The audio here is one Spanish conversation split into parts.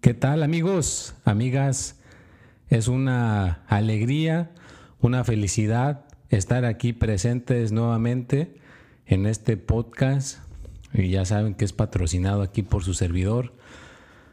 ¿Qué tal amigos, amigas? Es una alegría, una felicidad estar aquí presentes nuevamente en este podcast. Y ya saben que es patrocinado aquí por su servidor,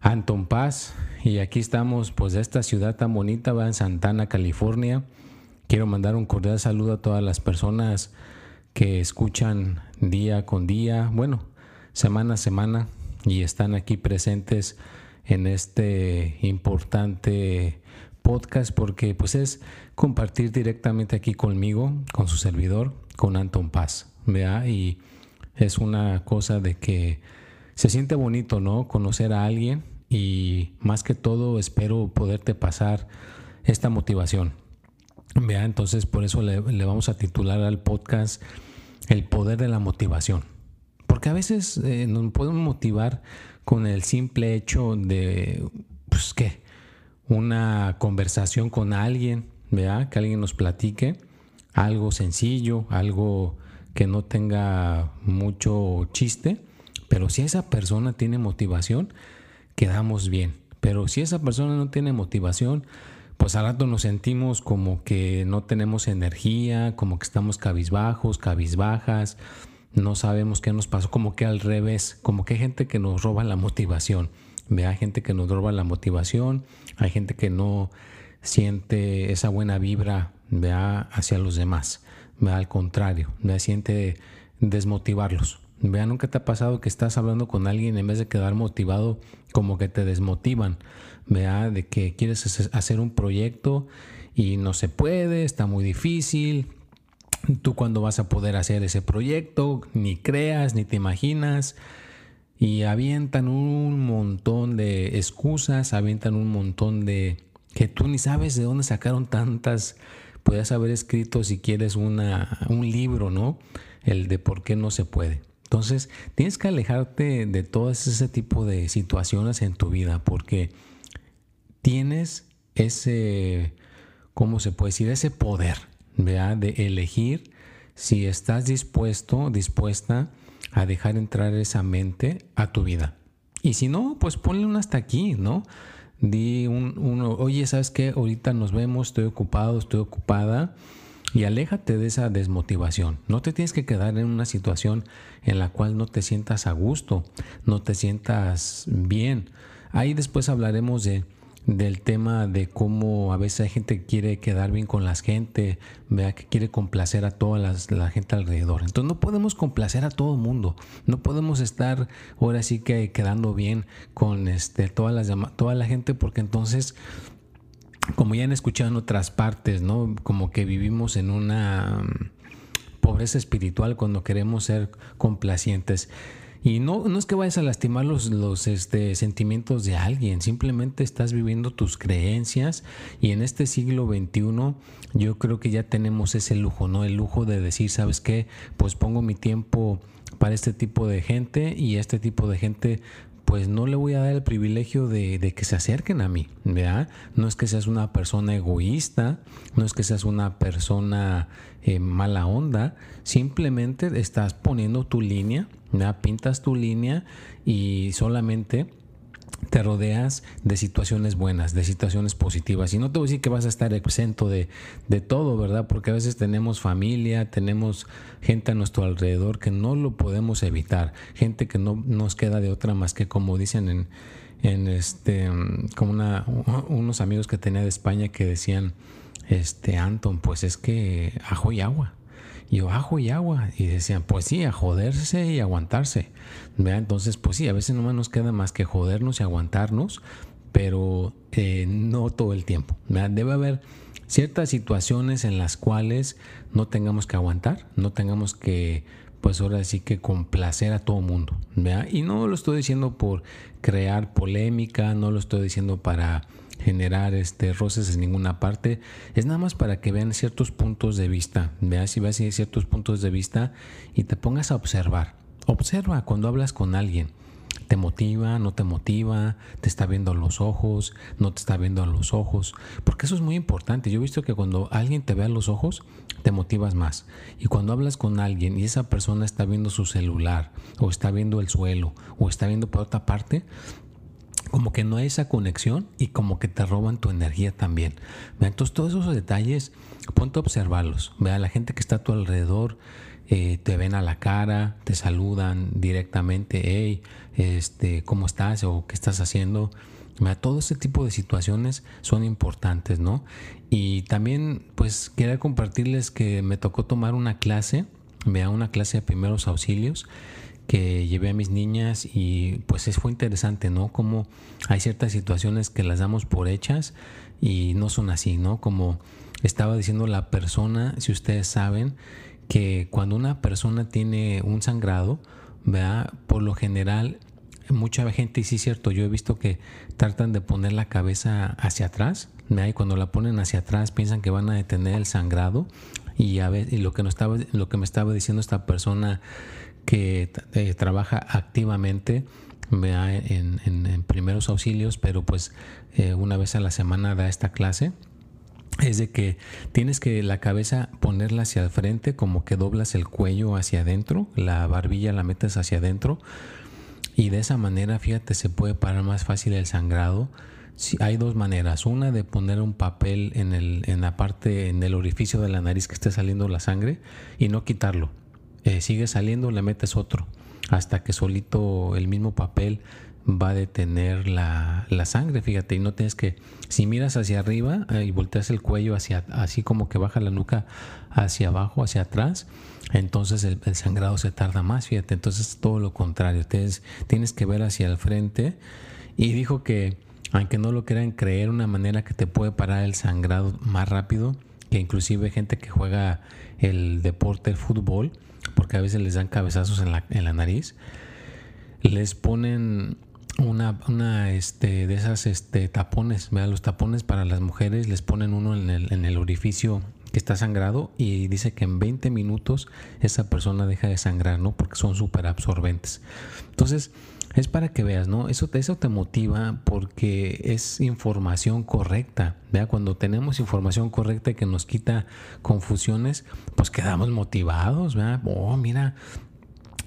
Anton Paz. Y aquí estamos, pues, de esta ciudad tan bonita, va en Santana, California. Quiero mandar un cordial saludo a todas las personas que escuchan día con día, bueno, semana a semana, y están aquí presentes en este importante podcast porque pues es compartir directamente aquí conmigo, con su servidor, con Anton Paz, ¿vea? Y es una cosa de que se siente bonito, ¿no? Conocer a alguien y más que todo espero poderte pasar esta motivación. Vea, entonces por eso le, vamos a titular al podcast El poder de la motivación. Porque a veces eh, nos podemos motivar con el simple hecho de, pues qué, una conversación con alguien, ¿verdad? Que alguien nos platique algo sencillo, algo que no tenga mucho chiste, pero si esa persona tiene motivación, quedamos bien. Pero si esa persona no tiene motivación, pues al rato nos sentimos como que no tenemos energía, como que estamos cabizbajos, cabizbajas, no sabemos qué nos pasó, como que al revés, como que hay gente que nos roba la motivación. Hay gente que nos roba la motivación, hay gente que no siente esa buena vibra vea, hacia los demás. Vea, al contrario, vea, siente desmotivarlos. Vea, nunca te ha pasado que estás hablando con alguien en vez de quedar motivado, como que te desmotivan. Vea, de que quieres hacer un proyecto y no se puede, está muy difícil, tú cuándo vas a poder hacer ese proyecto, ni creas, ni te imaginas. Y avientan un montón de excusas, avientan un montón de que tú ni sabes de dónde sacaron tantas. Puedes haber escrito si quieres una, un libro, ¿no? El de por qué no se puede. Entonces, tienes que alejarte de todo ese tipo de situaciones en tu vida porque tienes ese, ¿cómo se puede decir? Ese poder de elegir si estás dispuesto, dispuesta a dejar entrar esa mente a tu vida. Y si no, pues ponle un hasta aquí, ¿no? Di un, uno, oye, ¿sabes qué? Ahorita nos vemos, estoy ocupado, estoy ocupada. Y aléjate de esa desmotivación. No te tienes que quedar en una situación en la cual no te sientas a gusto, no te sientas bien. Ahí después hablaremos de del tema de cómo a veces hay gente que quiere quedar bien con la gente, vea que quiere complacer a toda la gente alrededor. Entonces no podemos complacer a todo el mundo, no podemos estar ahora sí que quedando bien con este, todas las, toda la gente porque entonces como ya han escuchado en otras partes, ¿no? Como que vivimos en una mm, pobreza espiritual cuando queremos ser complacientes. Y no, no es que vayas a lastimar los, los este, sentimientos de alguien, simplemente estás viviendo tus creencias y en este siglo XXI yo creo que ya tenemos ese lujo, ¿no? El lujo de decir, ¿sabes qué? Pues pongo mi tiempo para este tipo de gente y este tipo de gente pues no le voy a dar el privilegio de, que se acerquen a mí, ¿verdad? No es que seas una persona egoísta, no es que seas una persona eh, mala onda, simplemente estás poniendo tu línea. Pintas tu línea y solamente te rodeas de situaciones buenas, de situaciones positivas. Y no te voy a decir que vas a estar exento de, de, todo, ¿verdad? Porque a veces tenemos familia, tenemos gente a nuestro alrededor que no lo podemos evitar, gente que no nos queda de otra más que como dicen en, en este, como una, unos amigos que tenía de España que decían, este, Anton, pues es que ajo y agua. Y yo, ajo y agua. Y decían, pues sí, a joderse y aguantarse. Entonces, pues sí, a veces no nos queda más que jodernos y aguantarnos, pero eh, no todo el tiempo. Debe haber ciertas situaciones en las cuales no tengamos que aguantar, no tengamos que pues ahora sí que complacer a todo mundo. Y no lo estoy diciendo por crear polémica, no lo estoy diciendo para generar este roces en ninguna parte, es nada más para que vean ciertos puntos de vista, veas si ves ciertos puntos de vista y te pongas a observar. Observa cuando hablas con alguien. ¿Te motiva? ¿No te motiva? ¿Te está viendo a los ojos? ¿No te está viendo a los ojos? Porque eso es muy importante. Yo he visto que cuando alguien te ve a los ojos, te motivas más. Y cuando hablas con alguien y esa persona está viendo su celular, o está viendo el suelo, o está viendo por otra parte, como que no hay esa conexión y como que te roban tu energía también. Entonces todos esos detalles, ponte a observarlos. Vea la gente que está a tu alrededor, eh, te ven a la cara, te saludan directamente, hey, este, ¿cómo estás? o ¿qué estás haciendo? todo ese tipo de situaciones son importantes, ¿no? Y también, pues, quería compartirles que me tocó tomar una clase, vea, una clase de primeros auxilios que llevé a mis niñas y pues fue interesante, ¿no? Como hay ciertas situaciones que las damos por hechas y no son así, ¿no? Como estaba diciendo la persona, si ustedes saben, que cuando una persona tiene un sangrado, ¿verdad? Por lo general, mucha gente, y sí es cierto, yo he visto que tratan de poner la cabeza hacia atrás, ¿verdad? Y cuando la ponen hacia atrás piensan que van a detener el sangrado y, a ver, y lo, que no estaba, lo que me estaba diciendo esta persona que eh, trabaja activamente en, en, primeros auxilios, pero pues eh, una vez a la semana da esta clase, es de que tienes que la cabeza ponerla hacia el frente, como que doblas el cuello hacia adentro, la barbilla la metes hacia adentro, y de esa manera, fíjate, se puede parar más fácil el sangrado. hay dos maneras. Una de poner un papel en, el, en la parte, en el orificio de la nariz que esté saliendo la sangre y no quitarlo. Eh, sigue saliendo, le metes otro, hasta que solito el mismo papel va a detener la, sangre, fíjate, y no tienes que, si miras hacia arriba eh, y volteas el cuello hacia, así como que baja la nuca hacia abajo, hacia atrás, entonces el, sangrado se tarda más, fíjate, entonces todo lo contrario, tienes, tienes que ver hacia el frente, y dijo que, aunque no lo quieran creer, una manera que te puede parar el sangrado más rápido, que inclusive gente que juega el deporte, el fútbol, porque a veces les dan cabezazos en la, en la nariz, les ponen una, una este, de esas este, tapones, vean los tapones para las mujeres, les ponen uno en el, en el orificio que está sangrado y dice que en 20 minutos esa persona deja de sangrar, ¿no? Porque son súper absorbentes. Entonces, es para que veas, ¿no? Eso, eso te motiva porque es información correcta. ¿vea? Cuando tenemos información correcta que nos quita confusiones, pues quedamos motivados. ¿vea? Oh, mira,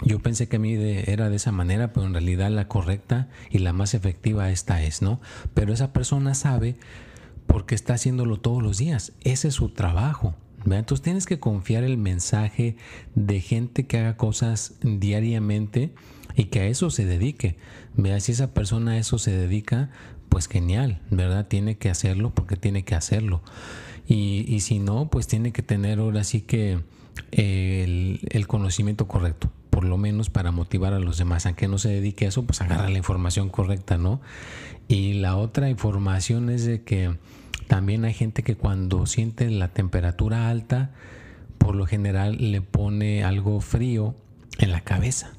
yo pensé que a mí era de esa manera, pero en realidad la correcta y la más efectiva esta es, ¿no? Pero esa persona sabe porque está haciéndolo todos los días. Ese es su trabajo. Entonces tienes que confiar el mensaje de gente que haga cosas diariamente y que a eso se dedique. Vea, si esa persona a eso se dedica, pues genial, ¿verdad? Tiene que hacerlo porque tiene que hacerlo. Y, si no, pues tiene que tener ahora sí que el, el, conocimiento correcto, por lo menos para motivar a los demás. Aunque no se dedique a eso, pues agarra la información correcta, ¿no? Y la otra información es de que también hay gente que cuando siente la temperatura alta, por lo general le pone algo frío en la cabeza.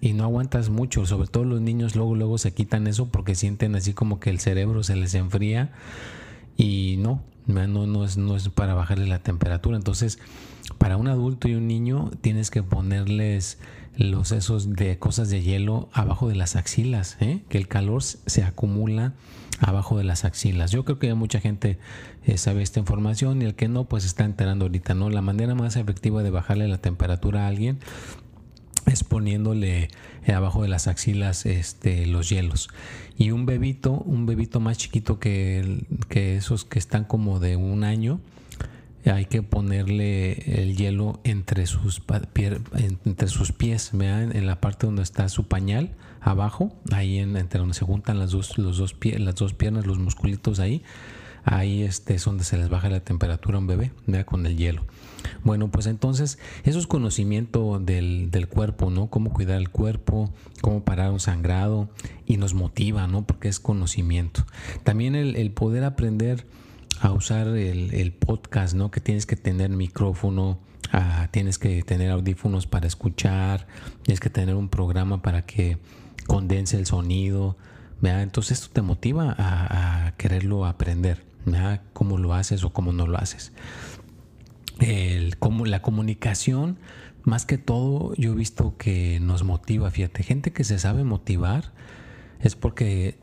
Y no aguantas mucho, sobre todo los niños luego luego se quitan eso porque sienten así como que el cerebro se les enfría y no, no, no, es, no es para bajarle la temperatura. Entonces, para un adulto y un niño tienes que ponerles los esos de cosas de hielo abajo de las axilas, ¿eh? que el calor se acumula abajo de las axilas. Yo creo que mucha gente eh, sabe esta información y el que no, pues está enterando ahorita, ¿no? La manera más efectiva de bajarle la temperatura a alguien es poniéndole eh, abajo de las axilas este, los hielos. Y un bebito, un bebito más chiquito que, que esos que están como de un año, hay que ponerle el hielo entre sus, entre sus pies, en la parte donde está su pañal, abajo, ahí en, entre donde se juntan las dos, los dos pie, las dos piernas, los musculitos ahí, ahí este es donde se les baja la temperatura a un bebé, vea, con el hielo. Bueno, pues entonces eso es conocimiento del, del, cuerpo, ¿no? Cómo cuidar el cuerpo, cómo parar un sangrado y nos motiva, ¿no? Porque es conocimiento. También el, el poder aprender a usar el, el, podcast, ¿no? Que tienes que tener micrófono, ah, tienes que tener audífonos para escuchar, tienes que tener un programa para que condense el sonido. Entonces esto te motiva a, quererlo aprender, cómo lo haces o cómo no lo haces. El, como la comunicación, más que todo, yo he visto que nos motiva, fíjate, gente que se sabe motivar es porque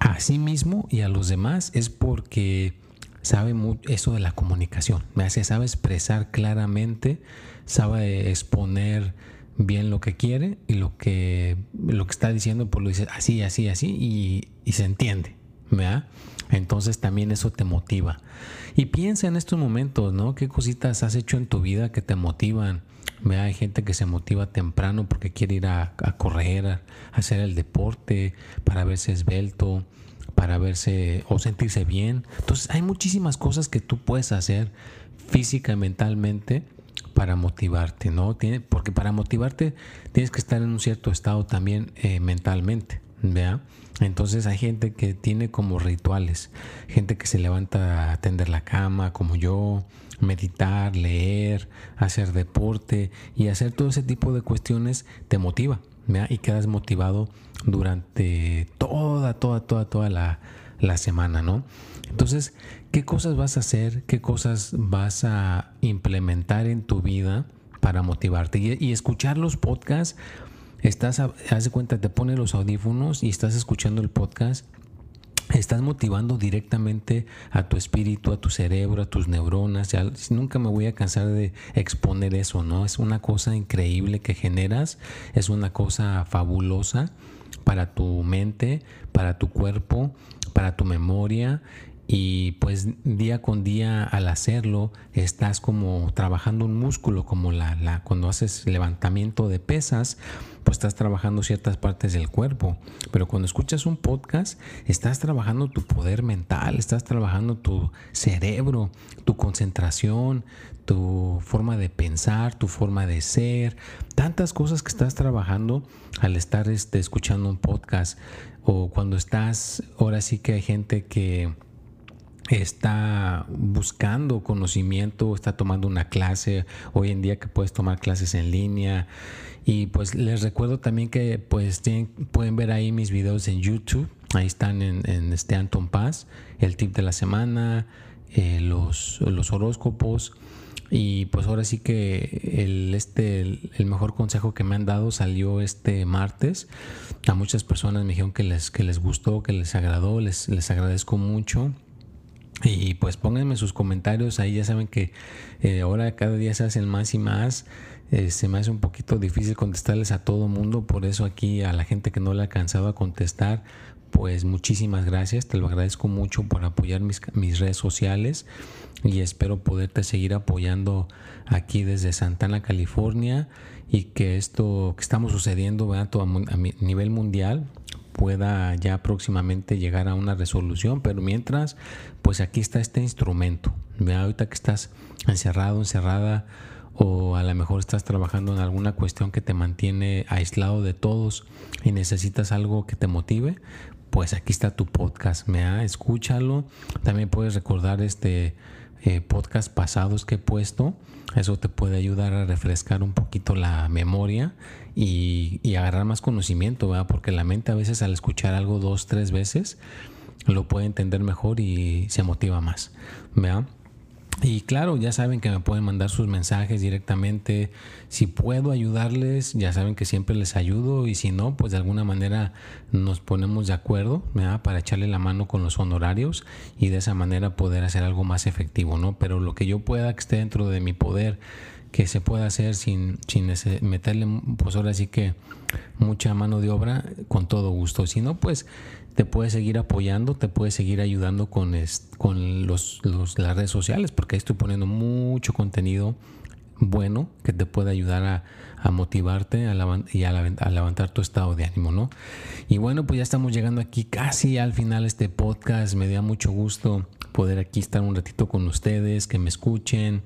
a sí mismo y a los demás es porque sabe eso de la comunicación, me hace, sabe expresar claramente, sabe exponer bien lo que quiere y lo que, lo que está diciendo, pues lo dice así, así, así y, y se entiende, ¿verdad? Entonces también eso te motiva. Y piensa en estos momentos, ¿no? ¿Qué cositas has hecho en tu vida que te motivan? Hay gente que se motiva temprano porque quiere ir a, correr, a, hacer el deporte, para verse esbelto, para verse o sentirse bien. Entonces hay muchísimas cosas que tú puedes hacer física y mentalmente para motivarte, ¿no? Porque para motivarte tienes que estar en un cierto estado también eh, mentalmente, ¿vea? Entonces hay gente que tiene como rituales, gente que se levanta a tender la cama, como yo, meditar, leer, hacer deporte y hacer todo ese tipo de cuestiones te motiva y quedas motivado durante toda, toda, toda, toda la, semana, ¿no? Entonces, ¿qué cosas vas a hacer? ¿Qué cosas vas a implementar en tu vida para motivarte? Y, y escuchar los podcasts estás, haz de cuenta, te pones los audífonos y estás escuchando el podcast, estás motivando directamente a tu espíritu, a tu cerebro, a tus neuronas. Ya, nunca me voy a cansar de exponer eso, ¿no? Es una cosa increíble que generas, es una cosa fabulosa para tu mente, para tu cuerpo, para tu memoria y pues día con día al hacerlo estás como trabajando un músculo como la, la, cuando haces levantamiento de pesas pues estás trabajando ciertas partes del cuerpo. Pero cuando escuchas un podcast estás trabajando tu poder mental estás trabajando tu cerebro tu concentración tu forma de pensar tu forma de ser tantas cosas que estás trabajando al estar este, escuchando un podcast. O cuando estás ahora sí que hay gente que está buscando conocimiento, está tomando una clase, hoy en día que puedes tomar clases en línea. Y pues les recuerdo también que pues pueden ver ahí mis videos en YouTube, ahí están en, en este Anton Paz, el tip de la semana, eh, los, los horóscopos. Y pues ahora sí que el, este, el, mejor consejo que me han dado salió este martes. A muchas personas me dijeron que les, que les gustó, que les agradó, les, les agradezco mucho. Y pues pónganme sus comentarios, ahí ya saben que eh, ahora cada día se hacen más y más. Eh, se me hace un poquito difícil contestarles a todo mundo, por eso aquí a la gente que no le ha alcanzado a contestar, pues muchísimas gracias, te lo agradezco mucho por apoyar mis, mis redes sociales y espero poderte seguir apoyando aquí desde Santana, California y que esto que estamos sucediendo a, a nivel mundial pueda ya próximamente llegar a una resolución, pero mientras, pues aquí está este instrumento. Vea ahorita que estás encerrado, encerrada, o a lo mejor estás trabajando en alguna cuestión que te mantiene aislado de todos y necesitas algo que te motive, pues aquí está tu podcast, me escúchalo. También puedes recordar este eh, podcast pasados que he puesto. Eso te puede ayudar a refrescar un poquito la memoria y, agarrar más conocimiento, ¿verdad? porque la mente a veces al escuchar algo dos, tres veces lo puede entender mejor y se motiva más. ¿verdad? Y claro, ya saben que me pueden mandar sus mensajes directamente. Si puedo ayudarles, ya saben que siempre les ayudo. Y si no, pues de alguna manera nos ponemos de acuerdo ¿verdad? para echarle la mano con los honorarios y de esa manera poder hacer algo más efectivo. ¿no? Pero lo que yo pueda que esté dentro de mi poder, que se pueda hacer sin, sin meterle, pues ahora sí que mucha mano de obra, con todo gusto. Si no, pues te puede seguir apoyando, te puede seguir ayudando con, con los, las redes sociales, porque ahí estoy poniendo mucho contenido bueno que te puede ayudar a, motivarte a y a, levantar tu estado de ánimo, ¿no? Y bueno, pues ya estamos llegando aquí casi al final de este podcast. Me da mucho gusto poder aquí estar un ratito con ustedes, que me escuchen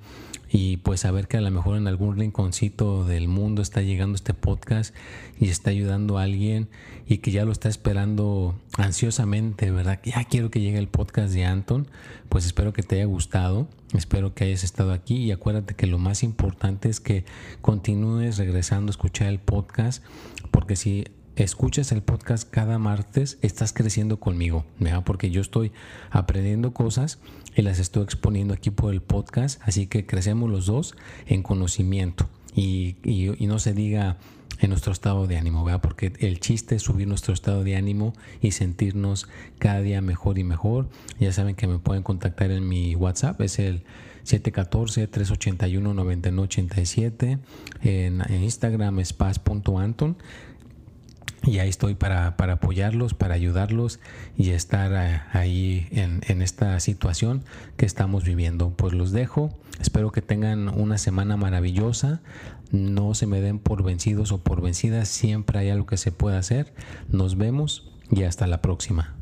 y pues saber que a lo mejor en algún rinconcito del mundo está llegando este podcast y está ayudando a alguien y que ya lo está esperando ansiosamente, ¿verdad? Ya quiero que llegue el podcast de Anton, pues espero que te haya gustado, espero que hayas estado aquí y acuérdate que lo más importante es que continúes regresando a escuchar el podcast porque si escuchas el podcast cada martes, estás creciendo conmigo, ¿verdad? porque yo estoy aprendiendo cosas y las estoy exponiendo aquí por el podcast, así que crecemos los dos en conocimiento y, no se diga en nuestro estado de ánimo, ¿verdad? porque el chiste es subir nuestro estado de ánimo y sentirnos cada día mejor y mejor. Ya saben que me pueden contactar en mi WhatsApp, es el 714-381-9987, en, en Instagram es paz.anton y ahí estoy para, apoyarlos, para ayudarlos y estar eh, ahí en, en, esta situación que estamos viviendo. Pues los dejo. Espero que tengan una semana maravillosa. No se me den por vencidos o por vencidas. Siempre hay algo que se pueda hacer. Nos vemos y hasta la próxima.